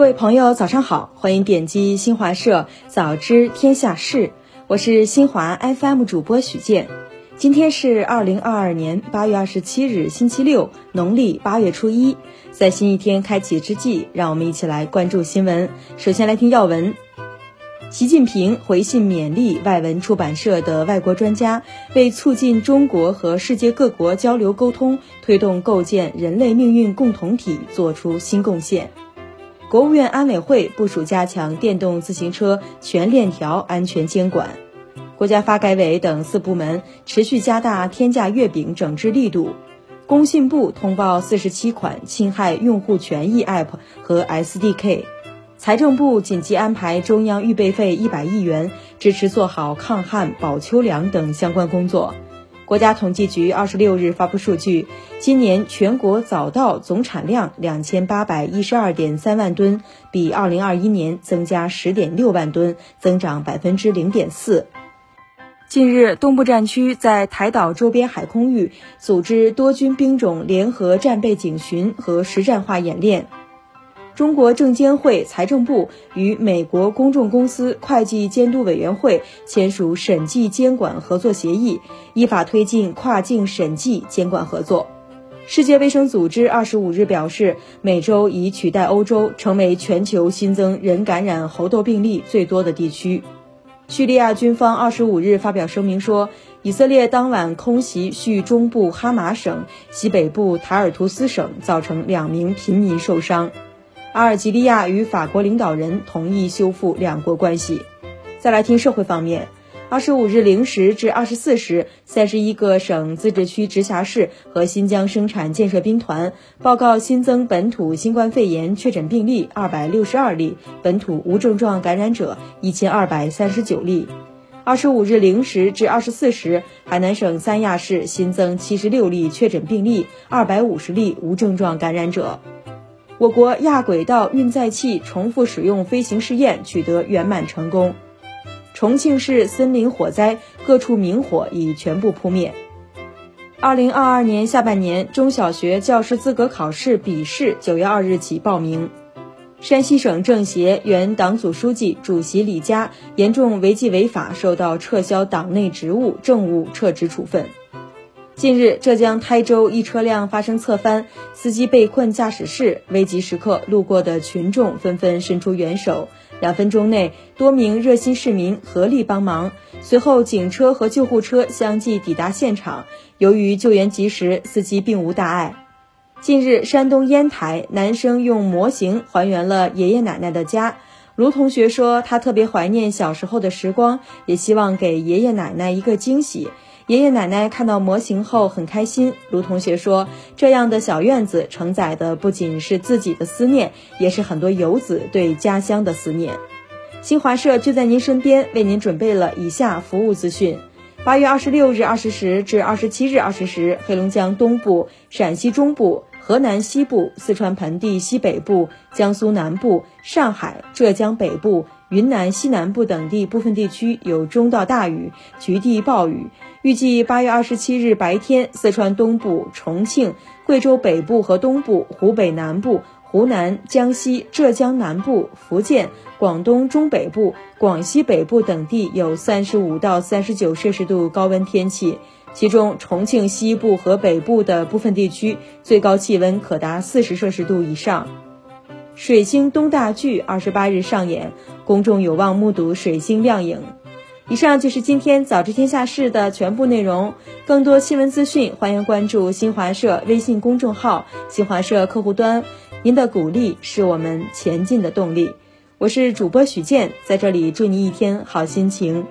各位朋友，早上好，欢迎点击新华社早知天下事，我是新华 FM 主播许健。今天是二零二二年八月二十七日，星期六，农历八月初一。在新一天开启之际，让我们一起来关注新闻。首先来听要闻：习近平回信勉励外文出版社的外国专家，为促进中国和世界各国交流沟通，推动构建人类命运共同体做出新贡献。国务院安委会部署加强电动自行车全链条安全监管，国家发改委等四部门持续加大天价月饼整治力度。工信部通报四十七款侵害用户权益 App 和 SDK。财政部紧急安排中央预备费一百亿元，支持做好抗旱保秋粮等相关工作。国家统计局二十六日发布数据，今年全国早稻总产量两千八百一十二点三万吨，比二零二一年增加十点六万吨，增长百分之零点四。近日，东部战区在台岛周边海空域组织多军兵种联合战备警巡和实战化演练。中国证监会、财政部与美国公众公司会计监督委员会签署审计监管合作协议，依法推进跨境审计监管合作。世界卫生组织二十五日表示，美洲已取代欧洲成为全球新增人感染猴痘病例最多的地区。叙利亚军方二十五日发表声明说，以色列当晚空袭叙中部哈马省、西北部塔尔图斯省，造成两名平民受伤。阿尔及利亚与法国领导人同意修复两国关系。再来听社会方面，二十五日零时至二十四时，三十一个省、自治区、直辖市和新疆生产建设兵团报告新增本土新冠肺炎确诊病例二百六十二例，本土无症状感染者一千二百三十九例。二十五日零时至二十四时，海南省三亚市新增七十六例确诊病例，二百五十例无症状感染者。我国亚轨道运载器重复使用飞行试验取得圆满成功。重庆市森林火灾，各处明火已全部扑灭。二零二二年下半年中小学教师资格考试笔试九月二日起报名。山西省政协原党组书记、主席李佳严重违纪违法，受到撤销党内职务、政务撤职处分。近日，浙江台州一车辆发生侧翻，司机被困驾驶室，危急时刻，路过的群众纷纷伸出援手。两分钟内，多名热心市民合力帮忙。随后，警车和救护车相继抵达现场。由于救援及时，司机并无大碍。近日，山东烟台男生用模型还原了爷爷奶奶的家。卢同学说，他特别怀念小时候的时光，也希望给爷爷奶奶一个惊喜。爷爷奶奶看到模型后很开心。卢同学说：“这样的小院子承载的不仅是自己的思念，也是很多游子对家乡的思念。”新华社就在您身边，为您准备了以下服务资讯：八月二十六日二十时至二十七日二十时，黑龙江东部、陕西中部、河南西部、四川盆地西北部、江苏南部、上海、浙江北部。云南西南部等地部分地区有中到大雨，局地暴雨。预计八月二十七日白天，四川东部、重庆、贵州北部和东部、湖北南部、湖南、江西、浙江南部、福建、广东中北部、广西北部等地有三十五到三十九摄氏度高温天气，其中重庆西部和北部的部分地区最高气温可达四十摄氏度以上。水星东大剧二十八日上演，公众有望目睹水星亮影。以上就是今天早知天下事的全部内容。更多新闻资讯，欢迎关注新华社微信公众号、新华社客户端。您的鼓励是我们前进的动力。我是主播许健，在这里祝你一天好心情。